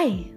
Hi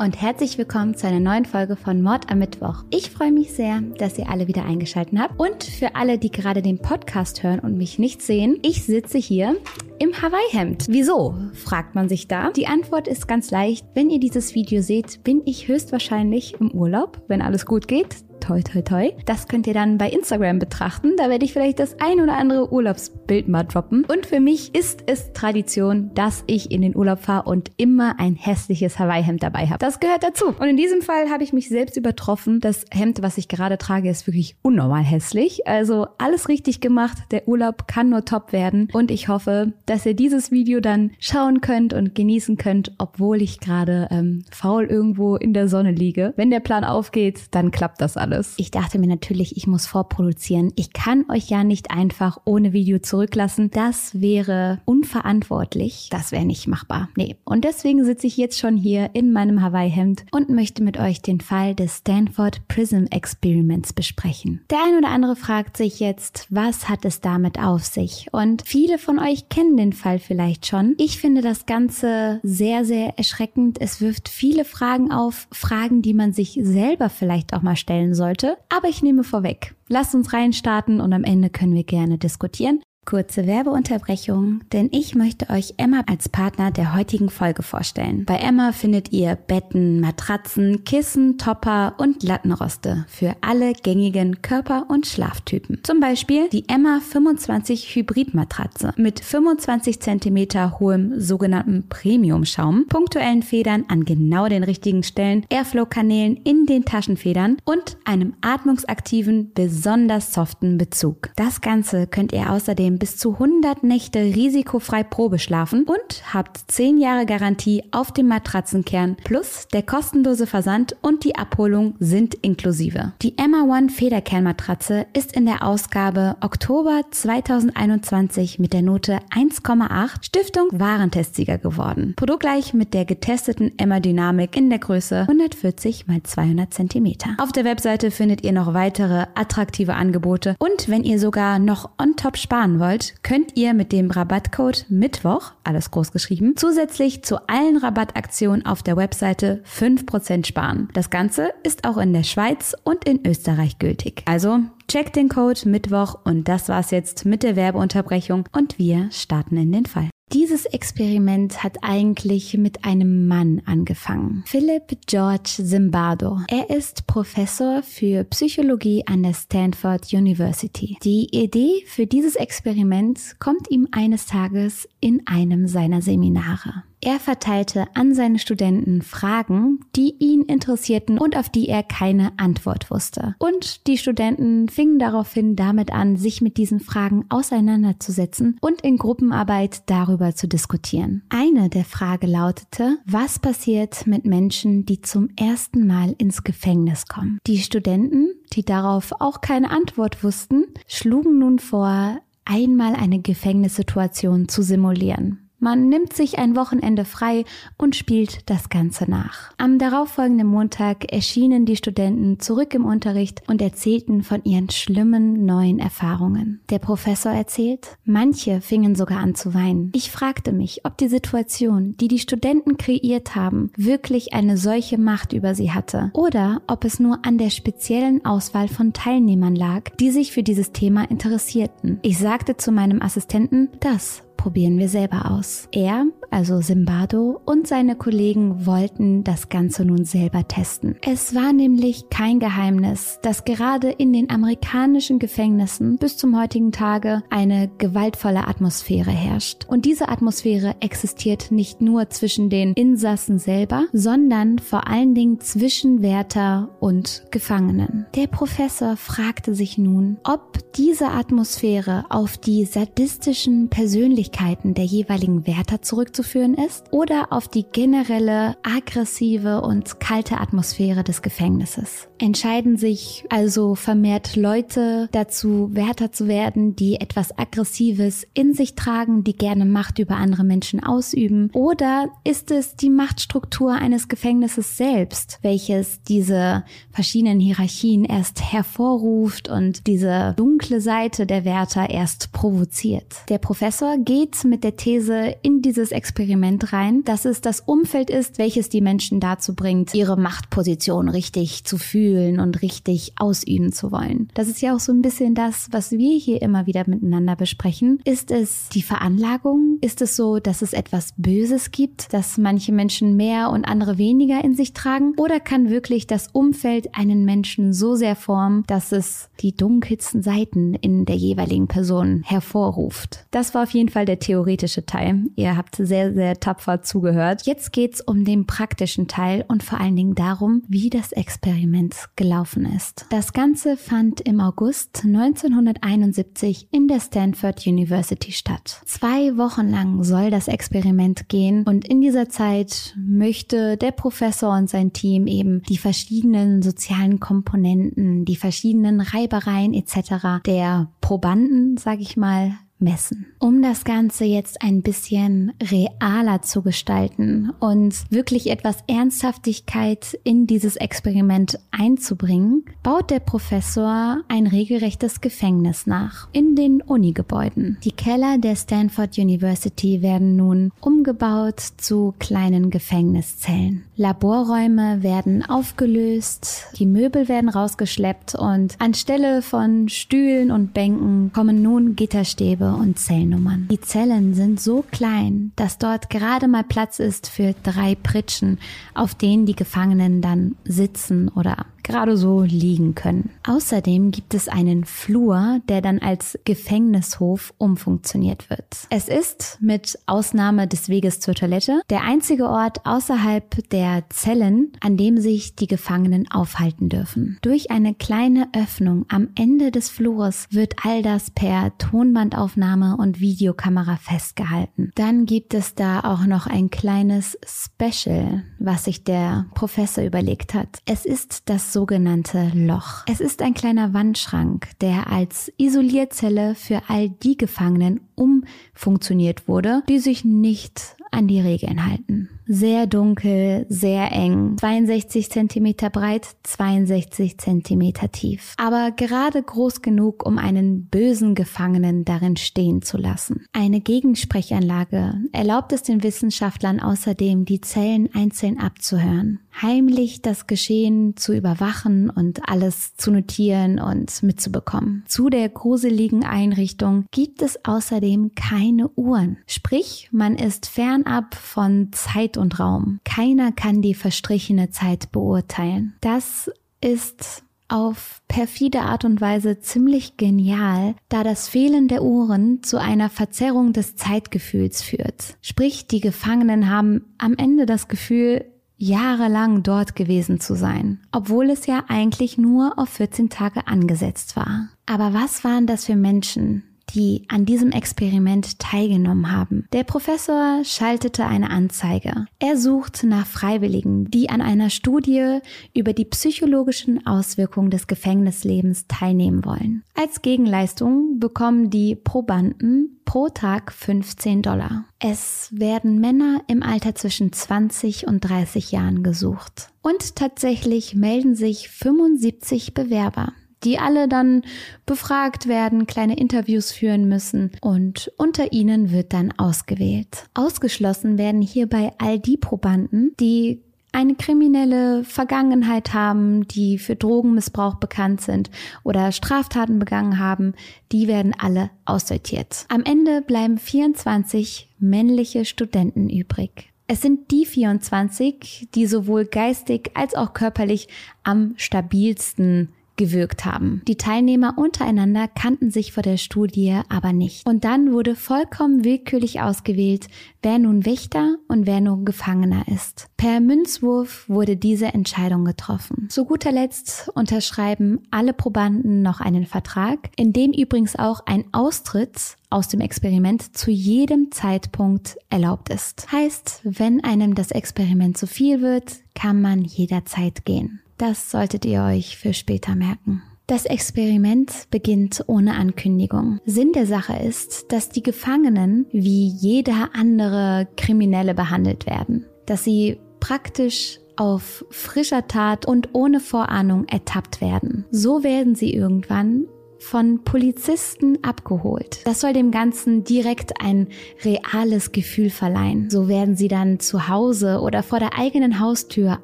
und herzlich willkommen zu einer neuen Folge von Mord am Mittwoch. Ich freue mich sehr, dass ihr alle wieder eingeschaltet habt. Und für alle, die gerade den Podcast hören und mich nicht sehen, ich sitze hier im Hawaii-Hemd. Wieso? fragt man sich da. Die Antwort ist ganz leicht. Wenn ihr dieses Video seht, bin ich höchstwahrscheinlich im Urlaub, wenn alles gut geht toi, toi, toi. Das könnt ihr dann bei Instagram betrachten. Da werde ich vielleicht das ein oder andere Urlaubsbild mal droppen. Und für mich ist es Tradition, dass ich in den Urlaub fahre und immer ein hässliches Hawaii-Hemd dabei habe. Das gehört dazu. Und in diesem Fall habe ich mich selbst übertroffen. Das Hemd, was ich gerade trage, ist wirklich unnormal hässlich. Also alles richtig gemacht. Der Urlaub kann nur top werden. Und ich hoffe, dass ihr dieses Video dann schauen könnt und genießen könnt, obwohl ich gerade ähm, faul irgendwo in der Sonne liege. Wenn der Plan aufgeht, dann klappt das alles alles. Ich dachte mir natürlich, ich muss vorproduzieren. Ich kann euch ja nicht einfach ohne Video zurücklassen. Das wäre unverantwortlich. Das wäre nicht machbar. Nee. Und deswegen sitze ich jetzt schon hier in meinem Hawaii-Hemd und möchte mit euch den Fall des Stanford Prism Experiments besprechen. Der ein oder andere fragt sich jetzt, was hat es damit auf sich? Und viele von euch kennen den Fall vielleicht schon. Ich finde das Ganze sehr, sehr erschreckend. Es wirft viele Fragen auf, Fragen, die man sich selber vielleicht auch mal stellen sollte. Aber ich nehme vorweg. Lasst uns reinstarten und am Ende können wir gerne diskutieren. Kurze Werbeunterbrechung, denn ich möchte euch Emma als Partner der heutigen Folge vorstellen. Bei Emma findet ihr Betten, Matratzen, Kissen, Topper und Lattenroste für alle gängigen Körper- und Schlaftypen. Zum Beispiel die Emma 25 Hybrid-Matratze mit 25 cm hohem sogenannten Premium-Schaum, punktuellen Federn an genau den richtigen Stellen, Airflow-Kanälen in den Taschenfedern und einem atmungsaktiven, besonders soften Bezug. Das Ganze könnt ihr außerdem bis zu 100 Nächte risikofrei Probe schlafen und habt 10 Jahre Garantie auf dem Matratzenkern plus der kostenlose Versand und die Abholung sind inklusive. Die Emma One Federkernmatratze ist in der Ausgabe Oktober 2021 mit der Note 1,8 Stiftung Warentestsieger geworden. Produktgleich mit der getesteten Emma Dynamik in der Größe 140 x 200 cm. Auf der Webseite findet ihr noch weitere attraktive Angebote und wenn ihr sogar noch on top sparen wollt, wollt, könnt ihr mit dem Rabattcode Mittwoch, alles groß geschrieben, zusätzlich zu allen Rabattaktionen auf der Webseite 5% sparen. Das Ganze ist auch in der Schweiz und in Österreich gültig. Also checkt den Code Mittwoch und das war's jetzt mit der Werbeunterbrechung und wir starten in den Fall. Dieses Experiment hat eigentlich mit einem Mann angefangen. Philip George Zimbardo. Er ist Professor für Psychologie an der Stanford University. Die Idee für dieses Experiment kommt ihm eines Tages in einem seiner Seminare. Er verteilte an seine Studenten Fragen, die ihn interessierten und auf die er keine Antwort wusste. Und die Studenten fingen daraufhin damit an, sich mit diesen Fragen auseinanderzusetzen und in Gruppenarbeit darüber zu diskutieren. Eine der Fragen lautete, was passiert mit Menschen, die zum ersten Mal ins Gefängnis kommen? Die Studenten, die darauf auch keine Antwort wussten, schlugen nun vor, einmal eine Gefängnissituation zu simulieren. Man nimmt sich ein Wochenende frei und spielt das Ganze nach. Am darauffolgenden Montag erschienen die Studenten zurück im Unterricht und erzählten von ihren schlimmen neuen Erfahrungen. Der Professor erzählt, manche fingen sogar an zu weinen. Ich fragte mich, ob die Situation, die die Studenten kreiert haben, wirklich eine solche Macht über sie hatte oder ob es nur an der speziellen Auswahl von Teilnehmern lag, die sich für dieses Thema interessierten. Ich sagte zu meinem Assistenten, das probieren wir selber aus. Er, also Simbado, und seine Kollegen wollten das Ganze nun selber testen. Es war nämlich kein Geheimnis, dass gerade in den amerikanischen Gefängnissen bis zum heutigen Tage eine gewaltvolle Atmosphäre herrscht. Und diese Atmosphäre existiert nicht nur zwischen den Insassen selber, sondern vor allen Dingen zwischen Wärter und Gefangenen. Der Professor fragte sich nun, ob diese Atmosphäre auf die sadistischen Persönlichkeiten Fähigkeiten der jeweiligen Wärter zurückzuführen ist oder auf die generelle aggressive und kalte Atmosphäre des Gefängnisses. Entscheiden sich also vermehrt Leute dazu, Wärter zu werden, die etwas Aggressives in sich tragen, die gerne Macht über andere Menschen ausüben? Oder ist es die Machtstruktur eines Gefängnisses selbst, welches diese verschiedenen Hierarchien erst hervorruft und diese dunkle Seite der Wärter erst provoziert? Der Professor geht mit der These in dieses Experiment rein, dass es das Umfeld ist, welches die Menschen dazu bringt, ihre Machtposition richtig zu fühlen und richtig ausüben zu wollen. Das ist ja auch so ein bisschen das, was wir hier immer wieder miteinander besprechen. Ist es die Veranlagung? Ist es so, dass es etwas Böses gibt, dass manche Menschen mehr und andere weniger in sich tragen? Oder kann wirklich das Umfeld einen Menschen so sehr formen, dass es die dunkelsten Seiten in der jeweiligen Person hervorruft? Das war auf jeden Fall der theoretische Teil. Ihr habt sehr, sehr tapfer zugehört. Jetzt geht's um den praktischen Teil und vor allen Dingen darum, wie das Experiment gelaufen ist. Das Ganze fand im August 1971 in der Stanford University statt. Zwei Wochen lang soll das Experiment gehen und in dieser Zeit möchte der Professor und sein Team eben die verschiedenen sozialen Komponenten, die verschiedenen Reibereien etc. der Probanden, sage ich mal, messen. Um das Ganze jetzt ein bisschen realer zu gestalten und wirklich etwas Ernsthaftigkeit in dieses Experiment einzubringen, baut der Professor ein regelrechtes Gefängnis nach in den Unigebäuden. Die Keller der Stanford University werden nun umgebaut zu kleinen Gefängniszellen. Laborräume werden aufgelöst, die Möbel werden rausgeschleppt und anstelle von Stühlen und Bänken kommen nun Gitterstäbe und Zellnummern. Die Zellen sind so klein, dass dort gerade mal Platz ist für drei Pritschen, auf denen die Gefangenen dann sitzen oder gerade so liegen können. Außerdem gibt es einen Flur, der dann als Gefängnishof umfunktioniert wird. Es ist mit Ausnahme des Weges zur Toilette der einzige Ort außerhalb der Zellen, an dem sich die Gefangenen aufhalten dürfen. Durch eine kleine Öffnung am Ende des Flurs wird all das per Tonbandaufnahme und Videokamera festgehalten. Dann gibt es da auch noch ein kleines Special, was sich der Professor überlegt hat. Es ist das sogenannte Loch. Es ist ein kleiner Wandschrank, der als Isolierzelle für all die Gefangenen umfunktioniert wurde, die sich nicht an die Regeln halten sehr dunkel, sehr eng, 62 Zentimeter breit, 62 Zentimeter tief. Aber gerade groß genug, um einen bösen Gefangenen darin stehen zu lassen. Eine Gegensprechanlage erlaubt es den Wissenschaftlern außerdem, die Zellen einzeln abzuhören, heimlich das Geschehen zu überwachen und alles zu notieren und mitzubekommen. Zu der gruseligen Einrichtung gibt es außerdem keine Uhren. Sprich, man ist fernab von Zeit und Raum. Keiner kann die verstrichene Zeit beurteilen. Das ist auf perfide Art und Weise ziemlich genial, da das Fehlen der Uhren zu einer Verzerrung des Zeitgefühls führt. Sprich, die Gefangenen haben am Ende das Gefühl, jahrelang dort gewesen zu sein, obwohl es ja eigentlich nur auf 14 Tage angesetzt war. Aber was waren das für Menschen, die an diesem Experiment teilgenommen haben. Der Professor schaltete eine Anzeige. Er sucht nach Freiwilligen, die an einer Studie über die psychologischen Auswirkungen des Gefängnislebens teilnehmen wollen. Als Gegenleistung bekommen die Probanden pro Tag 15 Dollar. Es werden Männer im Alter zwischen 20 und 30 Jahren gesucht. Und tatsächlich melden sich 75 Bewerber die alle dann befragt werden, kleine Interviews führen müssen und unter ihnen wird dann ausgewählt. Ausgeschlossen werden hierbei all die Probanden, die eine kriminelle Vergangenheit haben, die für Drogenmissbrauch bekannt sind oder Straftaten begangen haben, die werden alle aussortiert. Am Ende bleiben 24 männliche Studenten übrig. Es sind die 24, die sowohl geistig als auch körperlich am stabilsten gewirkt haben. Die Teilnehmer untereinander kannten sich vor der Studie aber nicht. Und dann wurde vollkommen willkürlich ausgewählt, wer nun Wächter und wer nun Gefangener ist. Per Münzwurf wurde diese Entscheidung getroffen. Zu guter Letzt unterschreiben alle Probanden noch einen Vertrag, in dem übrigens auch ein Austritt aus dem Experiment zu jedem Zeitpunkt erlaubt ist. Heißt, wenn einem das Experiment zu viel wird, kann man jederzeit gehen. Das solltet ihr euch für später merken. Das Experiment beginnt ohne Ankündigung. Sinn der Sache ist, dass die Gefangenen wie jeder andere Kriminelle behandelt werden, dass sie praktisch auf frischer Tat und ohne Vorahnung ertappt werden. So werden sie irgendwann von Polizisten abgeholt. Das soll dem Ganzen direkt ein reales Gefühl verleihen. So werden sie dann zu Hause oder vor der eigenen Haustür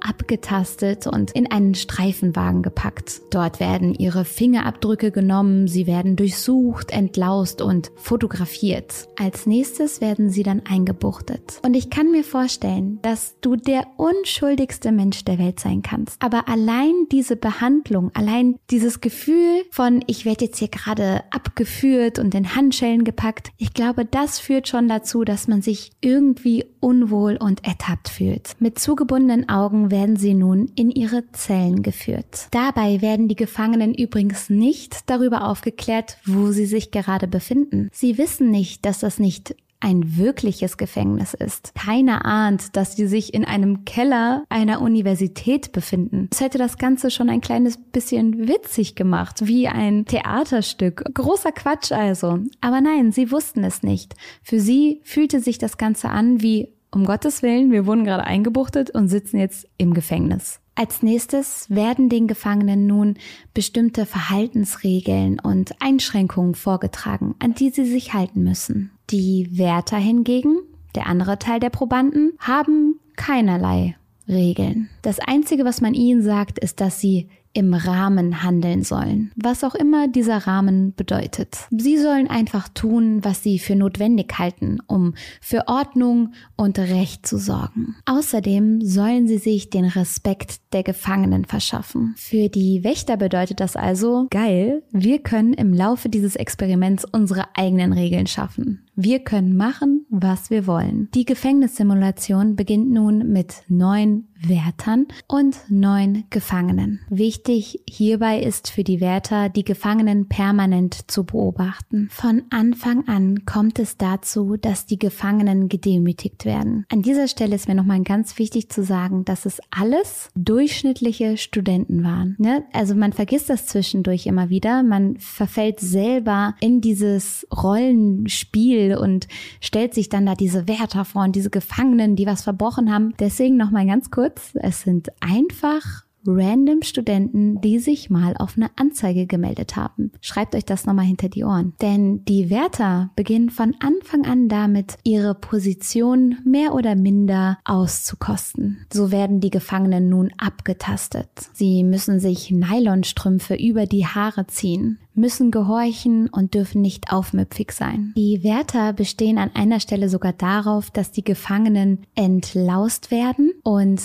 abgetastet und in einen Streifenwagen gepackt. Dort werden ihre Fingerabdrücke genommen, sie werden durchsucht, entlaust und fotografiert. Als nächstes werden sie dann eingebuchtet. Und ich kann mir vorstellen, dass du der unschuldigste Mensch der Welt sein kannst. Aber allein diese Behandlung, allein dieses Gefühl von ich werde jetzt hier gerade abgeführt und in Handschellen gepackt. Ich glaube, das führt schon dazu, dass man sich irgendwie unwohl und ertappt fühlt. Mit zugebundenen Augen werden sie nun in ihre Zellen geführt. Dabei werden die Gefangenen übrigens nicht darüber aufgeklärt, wo sie sich gerade befinden. Sie wissen nicht, dass das nicht ein wirkliches Gefängnis ist. Keiner ahnt, dass sie sich in einem Keller einer Universität befinden. Es hätte das Ganze schon ein kleines bisschen witzig gemacht, wie ein Theaterstück. Großer Quatsch also. Aber nein, sie wussten es nicht. Für sie fühlte sich das Ganze an wie, um Gottes Willen, wir wurden gerade eingebuchtet und sitzen jetzt im Gefängnis. Als nächstes werden den Gefangenen nun bestimmte Verhaltensregeln und Einschränkungen vorgetragen, an die sie sich halten müssen. Die Wärter hingegen, der andere Teil der Probanden, haben keinerlei Regeln. Das Einzige, was man ihnen sagt, ist, dass sie im Rahmen handeln sollen, was auch immer dieser Rahmen bedeutet. Sie sollen einfach tun, was sie für notwendig halten, um für Ordnung und Recht zu sorgen. Außerdem sollen sie sich den Respekt der Gefangenen verschaffen. Für die Wächter bedeutet das also, geil, wir können im Laufe dieses Experiments unsere eigenen Regeln schaffen. Wir können machen, was wir wollen. Die Gefängnissimulation beginnt nun mit neun Wärtern und neun Gefangenen. Wichtig hierbei ist für die Wärter, die Gefangenen permanent zu beobachten. Von Anfang an kommt es dazu, dass die Gefangenen gedemütigt werden. An dieser Stelle ist mir nochmal ganz wichtig zu sagen, dass es alles durchschnittliche Studenten waren. Ne? Also man vergisst das zwischendurch immer wieder. Man verfällt selber in dieses Rollenspiel und stellt sich dann da diese Wärter vor und diese Gefangenen, die was verbrochen haben. Deswegen nochmal ganz kurz, es sind einfach random Studenten, die sich mal auf eine Anzeige gemeldet haben. Schreibt euch das nochmal hinter die Ohren. Denn die Wärter beginnen von Anfang an damit, ihre Position mehr oder minder auszukosten. So werden die Gefangenen nun abgetastet. Sie müssen sich Nylonstrümpfe über die Haare ziehen müssen gehorchen und dürfen nicht aufmüpfig sein. Die Wärter bestehen an einer Stelle sogar darauf, dass die Gefangenen entlaust werden und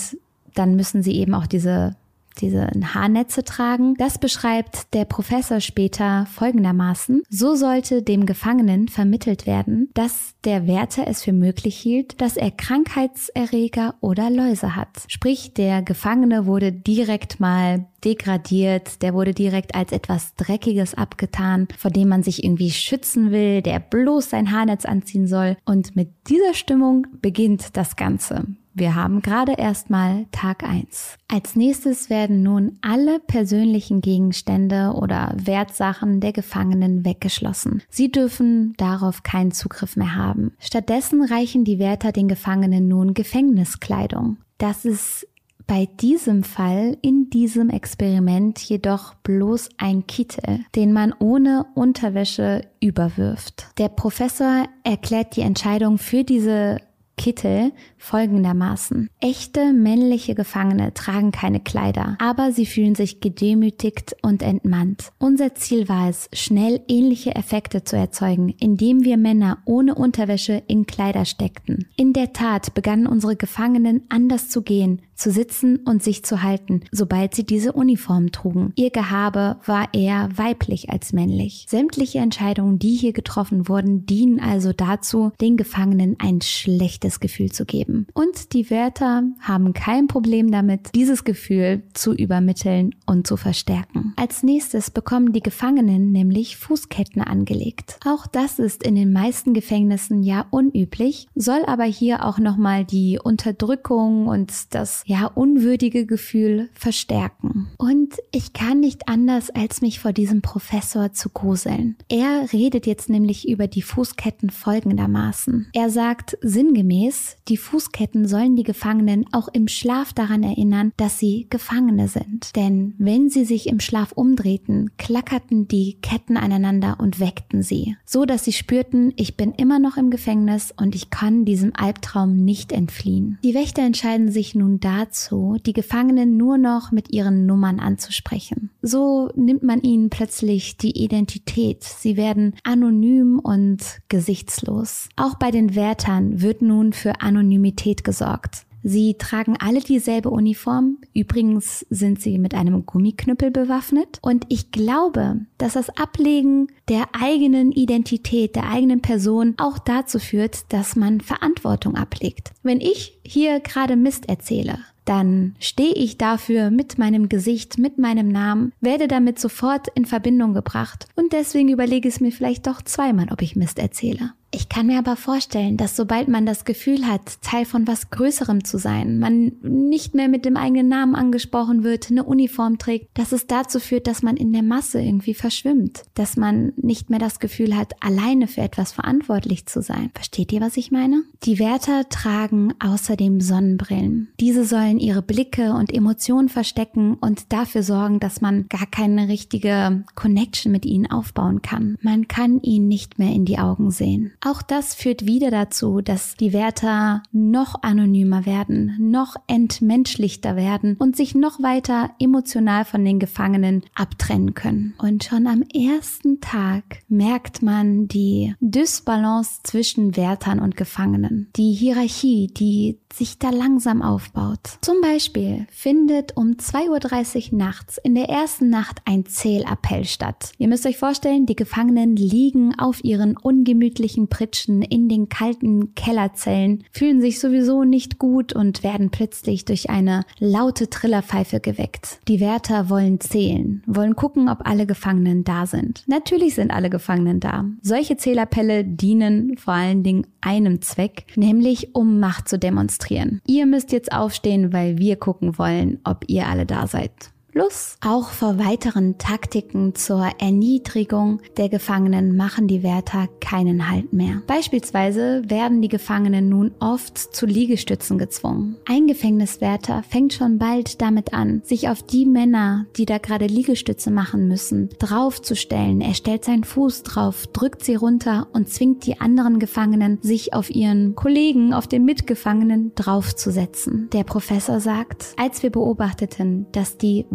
dann müssen sie eben auch diese diese Haarnetze tragen. Das beschreibt der Professor später folgendermaßen. So sollte dem Gefangenen vermittelt werden, dass der Wärter es für möglich hielt, dass er Krankheitserreger oder Läuse hat. Sprich, der Gefangene wurde direkt mal degradiert, der wurde direkt als etwas Dreckiges abgetan, vor dem man sich irgendwie schützen will, der bloß sein Haarnetz anziehen soll. Und mit dieser Stimmung beginnt das Ganze. Wir haben gerade erstmal Tag eins. Als nächstes werden nun alle persönlichen Gegenstände oder Wertsachen der Gefangenen weggeschlossen. Sie dürfen darauf keinen Zugriff mehr haben. Stattdessen reichen die Wärter den Gefangenen nun Gefängniskleidung. Das ist bei diesem Fall in diesem Experiment jedoch bloß ein Kittel, den man ohne Unterwäsche überwirft. Der Professor erklärt die Entscheidung für diese Kittel folgendermaßen. Echte männliche Gefangene tragen keine Kleider, aber sie fühlen sich gedemütigt und entmannt. Unser Ziel war es, schnell ähnliche Effekte zu erzeugen, indem wir Männer ohne Unterwäsche in Kleider steckten. In der Tat begannen unsere Gefangenen anders zu gehen, zu sitzen und sich zu halten, sobald sie diese Uniform trugen. Ihr Gehabe war eher weiblich als männlich. Sämtliche Entscheidungen, die hier getroffen wurden, dienen also dazu, den Gefangenen ein schlechtes Gefühl zu geben. Und die Wärter haben kein Problem damit, dieses Gefühl zu übermitteln und zu verstärken. Als nächstes bekommen die Gefangenen nämlich Fußketten angelegt. Auch das ist in den meisten Gefängnissen ja unüblich, soll aber hier auch nochmal die Unterdrückung und das ja unwürdige Gefühl verstärken. Und ich kann nicht anders, als mich vor diesem Professor zu gruseln. Er redet jetzt nämlich über die Fußketten folgendermaßen. Er sagt sinngemäß, die Fußketten sollen die Gefangenen auch im Schlaf daran erinnern, dass sie Gefangene sind. Denn wenn sie sich im Schlaf umdrehten, klackerten die Ketten aneinander und weckten sie, so dass sie spürten, ich bin immer noch im Gefängnis und ich kann diesem Albtraum nicht entfliehen. Die Wächter entscheiden sich nun dazu, die Gefangenen nur noch mit ihren Nummern anzusprechen. So nimmt man ihnen plötzlich die Identität. Sie werden anonym und gesichtslos. Auch bei den Wärtern wird nun für Anonymität gesorgt. Sie tragen alle dieselbe Uniform. Übrigens sind sie mit einem Gummiknüppel bewaffnet. Und ich glaube, dass das Ablegen der eigenen Identität, der eigenen Person auch dazu führt, dass man Verantwortung ablegt. Wenn ich hier gerade Mist erzähle, dann stehe ich dafür mit meinem Gesicht, mit meinem Namen, werde damit sofort in Verbindung gebracht und deswegen überlege es mir vielleicht doch zweimal, ob ich Mist erzähle. Ich kann mir aber vorstellen, dass sobald man das Gefühl hat, Teil von was Größerem zu sein, man nicht mehr mit dem eigenen Namen angesprochen wird, eine Uniform trägt, dass es dazu führt, dass man in der Masse irgendwie verschwimmt, dass man nicht mehr das Gefühl hat, alleine für etwas verantwortlich zu sein. Versteht ihr, was ich meine? Die Wärter tragen außerdem Sonnenbrillen. Diese sollen ihre Blicke und Emotionen verstecken und dafür sorgen, dass man gar keine richtige Connection mit ihnen aufbauen kann. Man kann ihnen nicht mehr in die Augen sehen. Auch das führt wieder dazu, dass die Wärter noch anonymer werden, noch entmenschlichter werden und sich noch weiter emotional von den Gefangenen abtrennen können. Und schon am ersten Tag merkt man die Dysbalance zwischen Wärtern und Gefangenen. Die Hierarchie, die sich da langsam aufbaut. Zum Beispiel findet um 2.30 Uhr nachts in der ersten Nacht ein Zählappell statt. Ihr müsst euch vorstellen, die Gefangenen liegen auf ihren ungemütlichen Pritschen in den kalten Kellerzellen, fühlen sich sowieso nicht gut und werden plötzlich durch eine laute Trillerpfeife geweckt. Die Wärter wollen zählen, wollen gucken, ob alle Gefangenen da sind. Natürlich sind alle Gefangenen da. Solche Zählappelle dienen vor allen Dingen einem Zweck, nämlich um Macht zu demonstrieren. Ihr müsst jetzt aufstehen, weil wir gucken wollen, ob ihr alle da seid. Plus auch vor weiteren Taktiken zur Erniedrigung der Gefangenen machen die Wärter keinen Halt mehr. Beispielsweise werden die Gefangenen nun oft zu Liegestützen gezwungen. Ein Gefängniswärter fängt schon bald damit an, sich auf die Männer, die da gerade Liegestütze machen müssen, draufzustellen. Er stellt seinen Fuß drauf, drückt sie runter und zwingt die anderen Gefangenen, sich auf ihren Kollegen, auf den Mitgefangenen draufzusetzen. Der Professor sagt, als wir beobachteten, dass die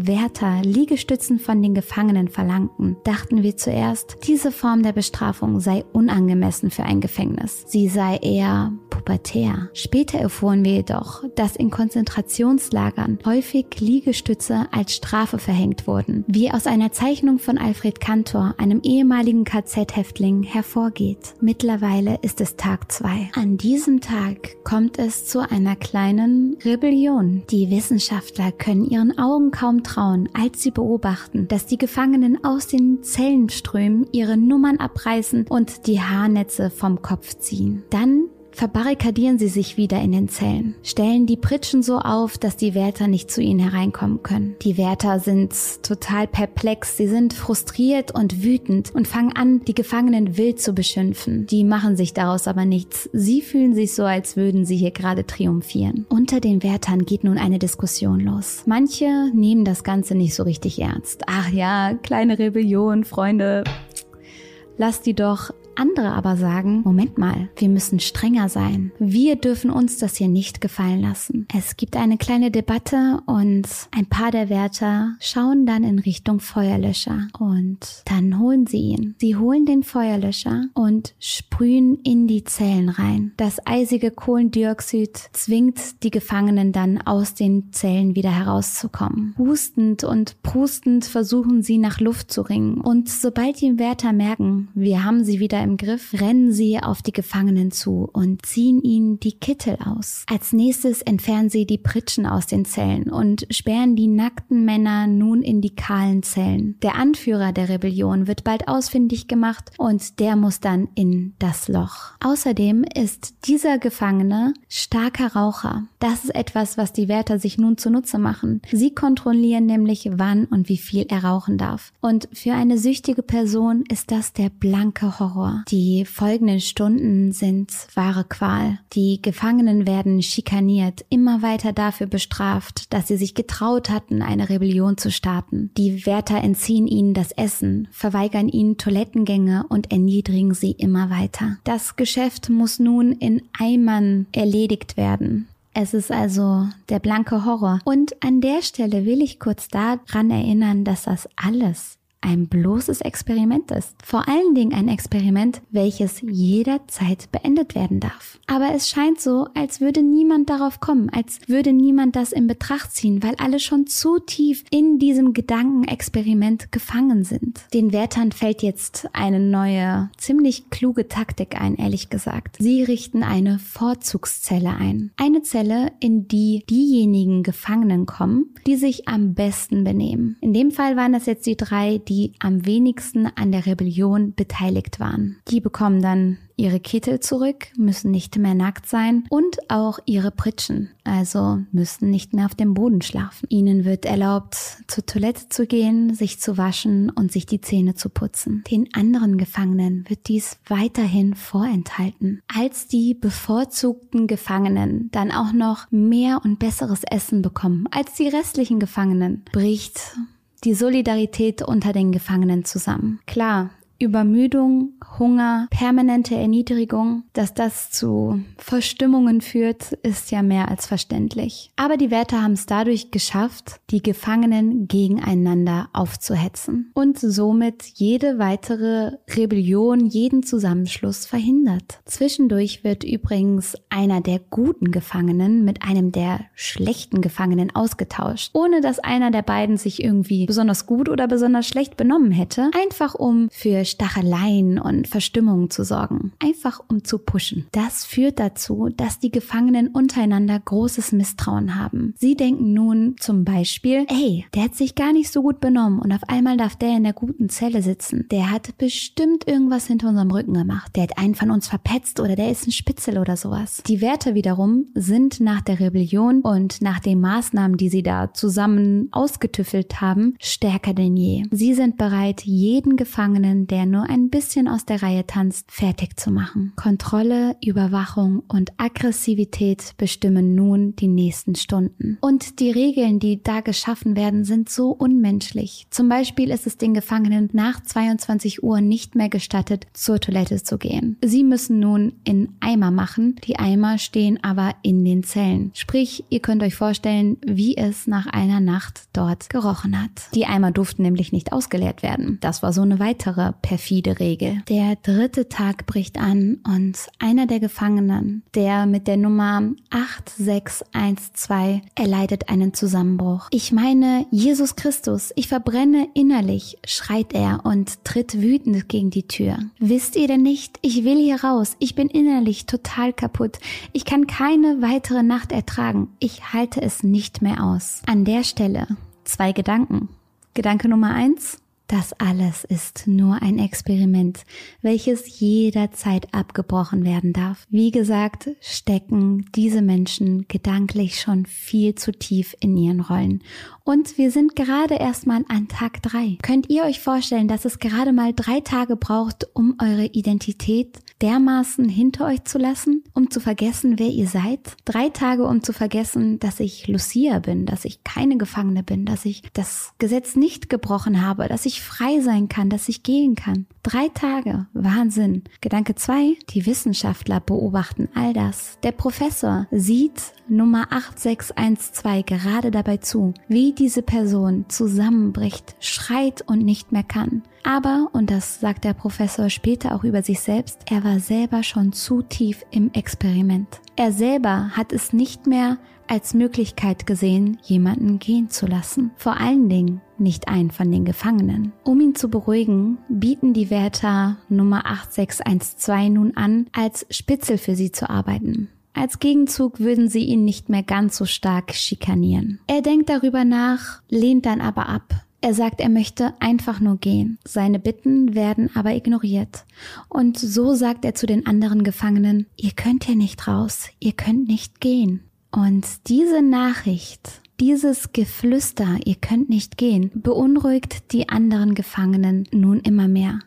Liegestützen von den Gefangenen verlangten, dachten wir zuerst, diese Form der Bestrafung sei unangemessen für ein Gefängnis. Sie sei eher pubertär. Später erfuhren wir jedoch, dass in Konzentrationslagern häufig Liegestütze als Strafe verhängt wurden, wie aus einer Zeichnung von Alfred Kantor, einem ehemaligen KZ-Häftling, hervorgeht. Mittlerweile ist es Tag zwei. An diesem Tag kommt es zu einer kleinen Rebellion. Die Wissenschaftler können ihren Augen kaum trauen Frauen, als sie beobachten, dass die Gefangenen aus den Zellenströmen ihre Nummern abreißen und die Haarnetze vom Kopf ziehen. Dann verbarrikadieren sie sich wieder in den Zellen, stellen die Pritschen so auf, dass die Wärter nicht zu ihnen hereinkommen können. Die Wärter sind total perplex, sie sind frustriert und wütend und fangen an, die Gefangenen wild zu beschimpfen. Die machen sich daraus aber nichts. Sie fühlen sich so, als würden sie hier gerade triumphieren. Unter den Wärtern geht nun eine Diskussion los. Manche nehmen das Ganze nicht so richtig ernst. Ach ja, kleine Rebellion, Freunde. Lass die doch andere aber sagen, Moment mal, wir müssen strenger sein. Wir dürfen uns das hier nicht gefallen lassen. Es gibt eine kleine Debatte und ein paar der Wärter schauen dann in Richtung Feuerlöscher und dann holen sie ihn. Sie holen den Feuerlöscher und sprühen in die Zellen rein. Das eisige Kohlendioxid zwingt die Gefangenen dann aus den Zellen wieder herauszukommen. Hustend und prustend versuchen sie nach Luft zu ringen und sobald die Wärter merken, wir haben sie wieder im Griff, rennen sie auf die Gefangenen zu und ziehen ihnen die Kittel aus. Als nächstes entfernen sie die Pritschen aus den Zellen und sperren die nackten Männer nun in die kahlen Zellen. Der Anführer der Rebellion wird bald ausfindig gemacht und der muss dann in das Loch. Außerdem ist dieser Gefangene starker Raucher. Das ist etwas, was die Wärter sich nun zunutze machen. Sie kontrollieren nämlich, wann und wie viel er rauchen darf. Und für eine süchtige Person ist das der blanke Horror. Die folgenden Stunden sind wahre Qual. Die Gefangenen werden schikaniert, immer weiter dafür bestraft, dass sie sich getraut hatten, eine Rebellion zu starten. Die Wärter entziehen ihnen das Essen, verweigern ihnen Toilettengänge und erniedrigen sie immer weiter. Das Geschäft muss nun in Eimern erledigt werden. Es ist also der blanke Horror. Und an der Stelle will ich kurz daran erinnern, dass das alles ein bloßes Experiment ist. Vor allen Dingen ein Experiment, welches jederzeit beendet werden darf. Aber es scheint so, als würde niemand darauf kommen, als würde niemand das in Betracht ziehen, weil alle schon zu tief in diesem Gedankenexperiment gefangen sind. Den Wärtern fällt jetzt eine neue, ziemlich kluge Taktik ein, ehrlich gesagt. Sie richten eine Vorzugszelle ein. Eine Zelle, in die diejenigen Gefangenen kommen, die sich am besten benehmen. In dem Fall waren das jetzt die drei, die die am wenigsten an der Rebellion beteiligt waren. Die bekommen dann ihre Kittel zurück, müssen nicht mehr nackt sein und auch ihre Pritschen, also müssen nicht mehr auf dem Boden schlafen. Ihnen wird erlaubt, zur Toilette zu gehen, sich zu waschen und sich die Zähne zu putzen. Den anderen Gefangenen wird dies weiterhin vorenthalten. Als die bevorzugten Gefangenen dann auch noch mehr und besseres Essen bekommen als die restlichen Gefangenen, bricht die Solidarität unter den Gefangenen zusammen. Klar, Übermüdung, Hunger, permanente Erniedrigung, dass das zu Verstimmungen führt, ist ja mehr als verständlich. Aber die Wärter haben es dadurch geschafft, die Gefangenen gegeneinander aufzuhetzen und somit jede weitere Rebellion, jeden Zusammenschluss verhindert. Zwischendurch wird übrigens einer der guten Gefangenen mit einem der schlechten Gefangenen ausgetauscht, ohne dass einer der beiden sich irgendwie besonders gut oder besonders schlecht benommen hätte, einfach um für Stacheleien und Verstimmungen zu sorgen, einfach um zu pushen. Das führt dazu, dass die Gefangenen untereinander großes Misstrauen haben. Sie denken nun zum Beispiel, ey, der hat sich gar nicht so gut benommen und auf einmal darf der in der guten Zelle sitzen. Der hat bestimmt irgendwas hinter unserem Rücken gemacht. Der hat einen von uns verpetzt oder der ist ein Spitzel oder sowas. Die Wärter wiederum sind nach der Rebellion und nach den Maßnahmen, die sie da zusammen ausgetüffelt haben, stärker denn je. Sie sind bereit, jeden Gefangenen, der der nur ein bisschen aus der Reihe tanzt, fertig zu machen. Kontrolle, Überwachung und Aggressivität bestimmen nun die nächsten Stunden. Und die Regeln, die da geschaffen werden, sind so unmenschlich. Zum Beispiel ist es den Gefangenen nach 22 Uhr nicht mehr gestattet, zur Toilette zu gehen. Sie müssen nun in Eimer machen. Die Eimer stehen aber in den Zellen. Sprich, ihr könnt euch vorstellen, wie es nach einer Nacht dort gerochen hat. Die Eimer durften nämlich nicht ausgeleert werden. Das war so eine weitere perfide Regel. Der dritte Tag bricht an und einer der Gefangenen, der mit der Nummer 8612 erleidet einen Zusammenbruch. Ich meine, Jesus Christus, ich verbrenne innerlich, schreit er und tritt wütend gegen die Tür. Wisst ihr denn nicht, ich will hier raus, ich bin innerlich total kaputt, ich kann keine weitere Nacht ertragen, ich halte es nicht mehr aus. An der Stelle zwei Gedanken. Gedanke Nummer eins, das alles ist nur ein Experiment, welches jederzeit abgebrochen werden darf. Wie gesagt, stecken diese Menschen gedanklich schon viel zu tief in ihren Rollen. Und wir sind gerade erstmal an Tag drei. Könnt ihr euch vorstellen, dass es gerade mal drei Tage braucht, um eure Identität dermaßen hinter euch zu lassen, um zu vergessen, wer ihr seid? Drei Tage, um zu vergessen, dass ich Lucia bin, dass ich keine Gefangene bin, dass ich das Gesetz nicht gebrochen habe, dass ich frei sein kann, dass ich gehen kann. Drei Tage. Wahnsinn. Gedanke zwei: Die Wissenschaftler beobachten all das. Der Professor sieht Nummer 8612 gerade dabei zu, wie diese Person zusammenbricht, schreit und nicht mehr kann. Aber, und das sagt der Professor später auch über sich selbst, er war selber schon zu tief im Experiment. Er selber hat es nicht mehr als Möglichkeit gesehen, jemanden gehen zu lassen. Vor allen Dingen nicht einen von den Gefangenen. Um ihn zu beruhigen, bieten die Wärter Nummer 8612 nun an, als Spitzel für sie zu arbeiten. Als Gegenzug würden sie ihn nicht mehr ganz so stark schikanieren. Er denkt darüber nach, lehnt dann aber ab. Er sagt, er möchte einfach nur gehen. Seine Bitten werden aber ignoriert. Und so sagt er zu den anderen Gefangenen, ihr könnt hier nicht raus, ihr könnt nicht gehen. Und diese Nachricht, dieses Geflüster, ihr könnt nicht gehen, beunruhigt die anderen Gefangenen nun immer mehr.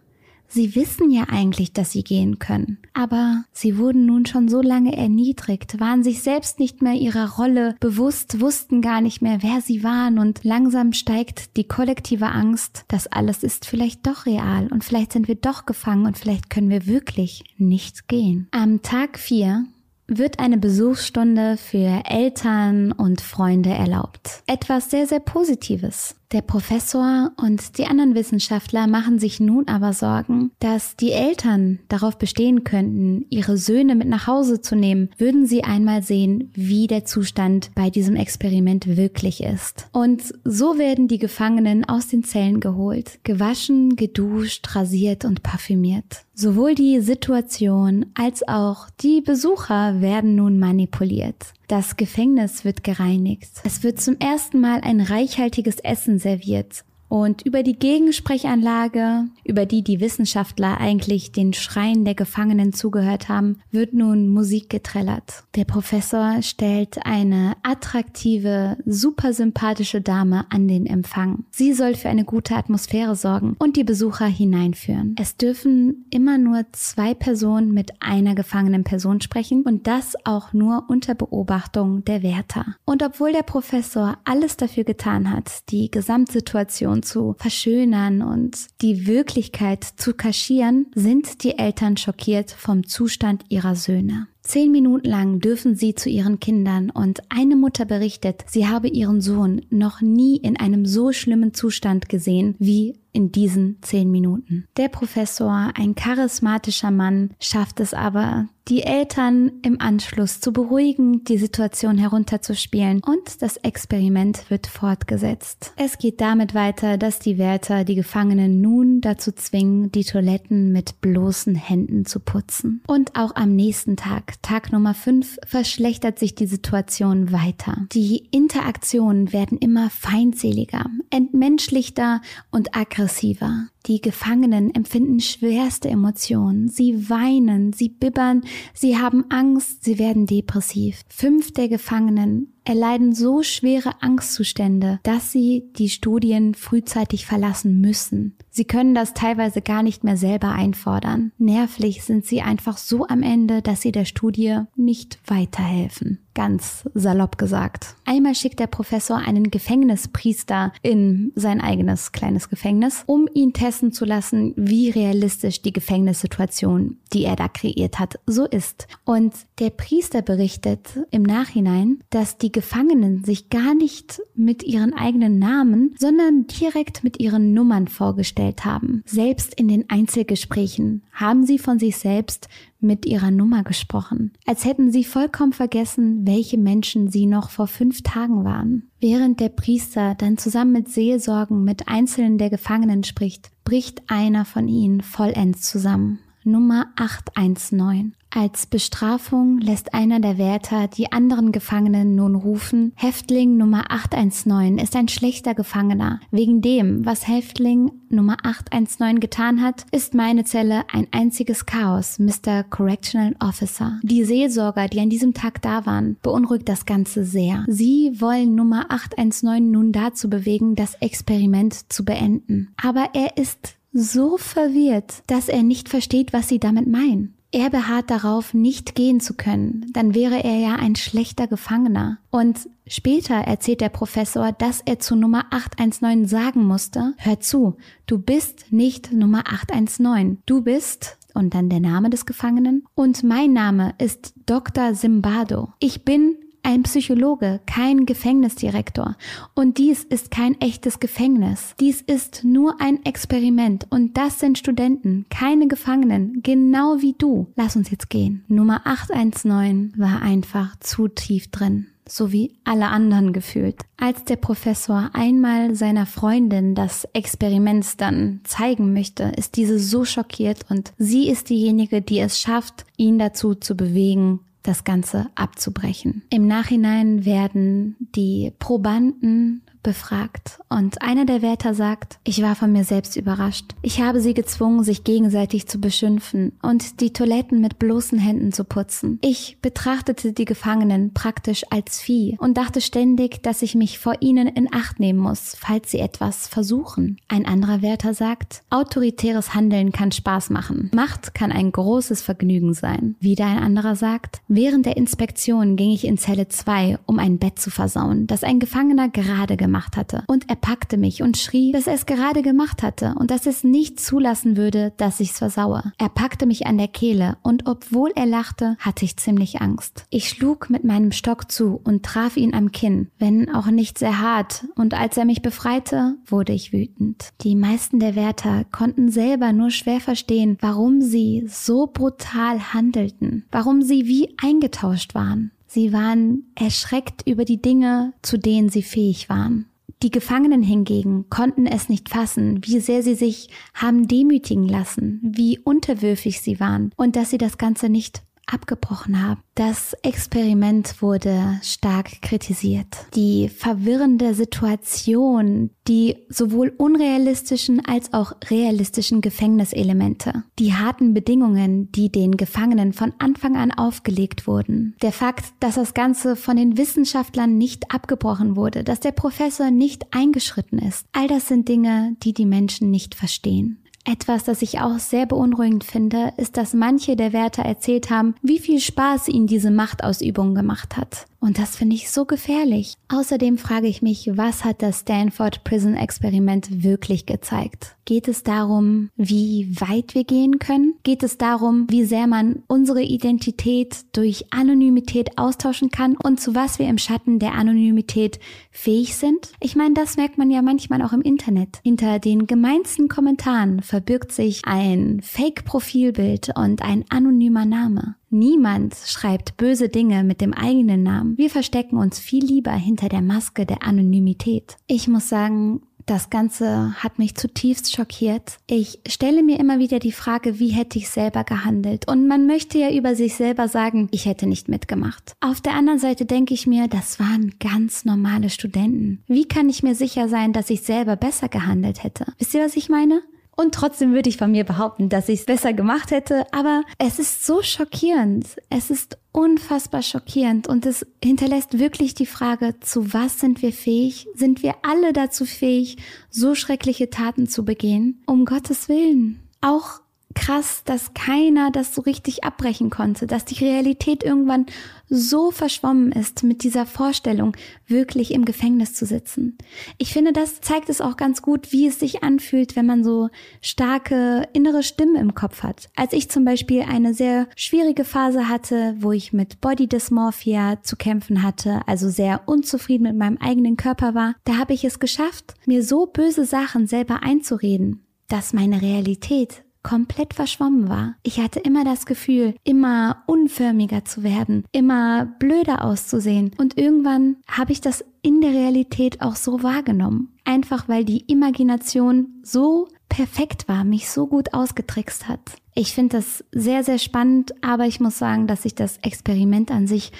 Sie wissen ja eigentlich, dass sie gehen können. Aber sie wurden nun schon so lange erniedrigt, waren sich selbst nicht mehr ihrer Rolle bewusst, wussten gar nicht mehr, wer sie waren und langsam steigt die kollektive Angst, das alles ist vielleicht doch real und vielleicht sind wir doch gefangen und vielleicht können wir wirklich nicht gehen. Am Tag 4 wird eine Besuchsstunde für Eltern und Freunde erlaubt. Etwas sehr, sehr Positives. Der Professor und die anderen Wissenschaftler machen sich nun aber Sorgen, dass die Eltern darauf bestehen könnten, ihre Söhne mit nach Hause zu nehmen, würden sie einmal sehen, wie der Zustand bei diesem Experiment wirklich ist. Und so werden die Gefangenen aus den Zellen geholt, gewaschen, geduscht, rasiert und parfümiert. Sowohl die Situation als auch die Besucher werden nun manipuliert. Das Gefängnis wird gereinigt. Es wird zum ersten Mal ein reichhaltiges Essen serviert. Und über die Gegensprechanlage, über die die Wissenschaftler eigentlich den Schreien der Gefangenen zugehört haben, wird nun Musik getrellert. Der Professor stellt eine attraktive, super sympathische Dame an den Empfang. Sie soll für eine gute Atmosphäre sorgen und die Besucher hineinführen. Es dürfen immer nur zwei Personen mit einer gefangenen Person sprechen und das auch nur unter Beobachtung der Wärter. Und obwohl der Professor alles dafür getan hat, die Gesamtsituation Situation zu verschönern und die Wirklichkeit zu kaschieren, sind die Eltern schockiert vom Zustand ihrer Söhne. Zehn Minuten lang dürfen sie zu ihren Kindern und eine Mutter berichtet, sie habe ihren Sohn noch nie in einem so schlimmen Zustand gesehen wie in diesen zehn Minuten. Der Professor, ein charismatischer Mann, schafft es aber, die Eltern im Anschluss zu beruhigen, die Situation herunterzuspielen und das Experiment wird fortgesetzt. Es geht damit weiter, dass die Wärter die Gefangenen nun dazu zwingen, die Toiletten mit bloßen Händen zu putzen. Und auch am nächsten Tag, Tag Nummer 5, verschlechtert sich die Situation weiter. Die Interaktionen werden immer feindseliger, entmenschlichter und aggressiver. aggressiver Die Gefangenen empfinden schwerste Emotionen. Sie weinen, sie bibbern, sie haben Angst, sie werden depressiv. Fünf der Gefangenen erleiden so schwere Angstzustände, dass sie die Studien frühzeitig verlassen müssen. Sie können das teilweise gar nicht mehr selber einfordern. Nervlich sind sie einfach so am Ende, dass sie der Studie nicht weiterhelfen. Ganz salopp gesagt. Einmal schickt der Professor einen Gefängnispriester in sein eigenes kleines Gefängnis, um ihn testen zu lassen, wie realistisch die Gefängnissituation, die er da kreiert hat, so ist. Und der Priester berichtet im Nachhinein, dass die Gefangenen sich gar nicht mit ihren eigenen Namen, sondern direkt mit ihren Nummern vorgestellt haben. Selbst in den Einzelgesprächen haben sie von sich selbst mit ihrer Nummer gesprochen, als hätten sie vollkommen vergessen, welche Menschen sie noch vor fünf Tagen waren. Während der Priester dann zusammen mit Seelsorgen mit Einzelnen der Gefangenen spricht, bricht einer von ihnen vollends zusammen. Nummer 819. Als Bestrafung lässt einer der Wärter die anderen Gefangenen nun rufen, Häftling Nummer 819 ist ein schlechter Gefangener. Wegen dem, was Häftling Nummer 819 getan hat, ist meine Zelle ein einziges Chaos, Mr. Correctional Officer. Die Seelsorger, die an diesem Tag da waren, beunruhigt das Ganze sehr. Sie wollen Nummer 819 nun dazu bewegen, das Experiment zu beenden. Aber er ist so verwirrt, dass er nicht versteht, was sie damit meinen. Er beharrt darauf, nicht gehen zu können, dann wäre er ja ein schlechter Gefangener. Und später erzählt der Professor, dass er zu Nummer 819 sagen musste, hör zu, du bist nicht Nummer 819, du bist und dann der Name des Gefangenen und mein Name ist Dr. Simbado. Ich bin ein Psychologe, kein Gefängnisdirektor. Und dies ist kein echtes Gefängnis. Dies ist nur ein Experiment. Und das sind Studenten, keine Gefangenen, genau wie du. Lass uns jetzt gehen. Nummer 819 war einfach zu tief drin. so wie alle anderen gefühlt. Als der Professor einmal seiner Freundin das Experiment dann zeigen möchte, ist diese so schockiert und sie ist diejenige, die es schafft, ihn dazu zu bewegen, das Ganze abzubrechen. Im Nachhinein werden die Probanden befragt und einer der Wärter sagt, ich war von mir selbst überrascht. Ich habe sie gezwungen, sich gegenseitig zu beschimpfen und die Toiletten mit bloßen Händen zu putzen. Ich betrachtete die Gefangenen praktisch als Vieh und dachte ständig, dass ich mich vor ihnen in Acht nehmen muss, falls sie etwas versuchen. Ein anderer Wärter sagt, autoritäres Handeln kann Spaß machen. Macht kann ein großes Vergnügen sein. Wieder ein anderer sagt, während der Inspektion ging ich in Zelle 2, um ein Bett zu versauen, das ein Gefangener gerade gemacht gemacht hatte. Und er packte mich und schrie, dass er es gerade gemacht hatte und dass es nicht zulassen würde, dass ich's versaue. Er packte mich an der Kehle und obwohl er lachte, hatte ich ziemlich Angst. Ich schlug mit meinem Stock zu und traf ihn am Kinn, wenn auch nicht sehr hart, und als er mich befreite, wurde ich wütend. Die meisten der Wärter konnten selber nur schwer verstehen, warum sie so brutal handelten, warum sie wie eingetauscht waren. Sie waren erschreckt über die Dinge, zu denen sie fähig waren. Die Gefangenen hingegen konnten es nicht fassen, wie sehr sie sich haben demütigen lassen, wie unterwürfig sie waren und dass sie das Ganze nicht abgebrochen haben. Das Experiment wurde stark kritisiert. Die verwirrende Situation, die sowohl unrealistischen als auch realistischen Gefängniselemente, die harten Bedingungen, die den Gefangenen von Anfang an aufgelegt wurden, der Fakt, dass das Ganze von den Wissenschaftlern nicht abgebrochen wurde, dass der Professor nicht eingeschritten ist, all das sind Dinge, die die Menschen nicht verstehen. Etwas, das ich auch sehr beunruhigend finde, ist, dass manche der Wärter erzählt haben, wie viel Spaß ihnen diese Machtausübung gemacht hat. Und das finde ich so gefährlich. Außerdem frage ich mich, was hat das Stanford Prison Experiment wirklich gezeigt? Geht es darum, wie weit wir gehen können? Geht es darum, wie sehr man unsere Identität durch Anonymität austauschen kann und zu was wir im Schatten der Anonymität fähig sind? Ich meine, das merkt man ja manchmal auch im Internet. Hinter den gemeinsten Kommentaren verbirgt sich ein Fake-Profilbild und ein anonymer Name. Niemand schreibt böse Dinge mit dem eigenen Namen. Wir verstecken uns viel lieber hinter der Maske der Anonymität. Ich muss sagen, das Ganze hat mich zutiefst schockiert. Ich stelle mir immer wieder die Frage, wie hätte ich selber gehandelt? Und man möchte ja über sich selber sagen, ich hätte nicht mitgemacht. Auf der anderen Seite denke ich mir, das waren ganz normale Studenten. Wie kann ich mir sicher sein, dass ich selber besser gehandelt hätte? Wisst ihr, was ich meine? Und trotzdem würde ich von mir behaupten, dass ich es besser gemacht hätte. Aber es ist so schockierend. Es ist unfassbar schockierend und es hinterlässt wirklich die Frage, zu was sind wir fähig? Sind wir alle dazu fähig, so schreckliche Taten zu begehen? Um Gottes Willen. Auch krass, dass keiner das so richtig abbrechen konnte, dass die Realität irgendwann so verschwommen ist mit dieser Vorstellung, wirklich im Gefängnis zu sitzen. Ich finde, das zeigt es auch ganz gut, wie es sich anfühlt, wenn man so starke innere Stimmen im Kopf hat. Als ich zum Beispiel eine sehr schwierige Phase hatte, wo ich mit Body Dysmorphia zu kämpfen hatte, also sehr unzufrieden mit meinem eigenen Körper war, da habe ich es geschafft, mir so böse Sachen selber einzureden, dass meine Realität komplett verschwommen war. Ich hatte immer das Gefühl, immer unförmiger zu werden, immer blöder auszusehen. Und irgendwann habe ich das in der Realität auch so wahrgenommen. Einfach weil die Imagination so perfekt war, mich so gut ausgetrickst hat. Ich finde das sehr, sehr spannend, aber ich muss sagen, dass ich das Experiment an sich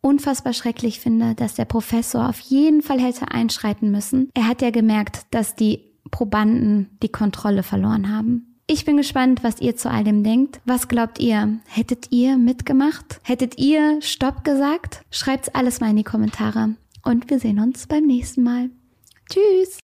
unfassbar schrecklich finde, dass der Professor auf jeden Fall hätte einschreiten müssen. Er hat ja gemerkt, dass die Probanden die Kontrolle verloren haben. Ich bin gespannt, was ihr zu all dem denkt. Was glaubt ihr? Hättet ihr mitgemacht? Hättet ihr Stopp gesagt? Schreibt's alles mal in die Kommentare. Und wir sehen uns beim nächsten Mal. Tschüss!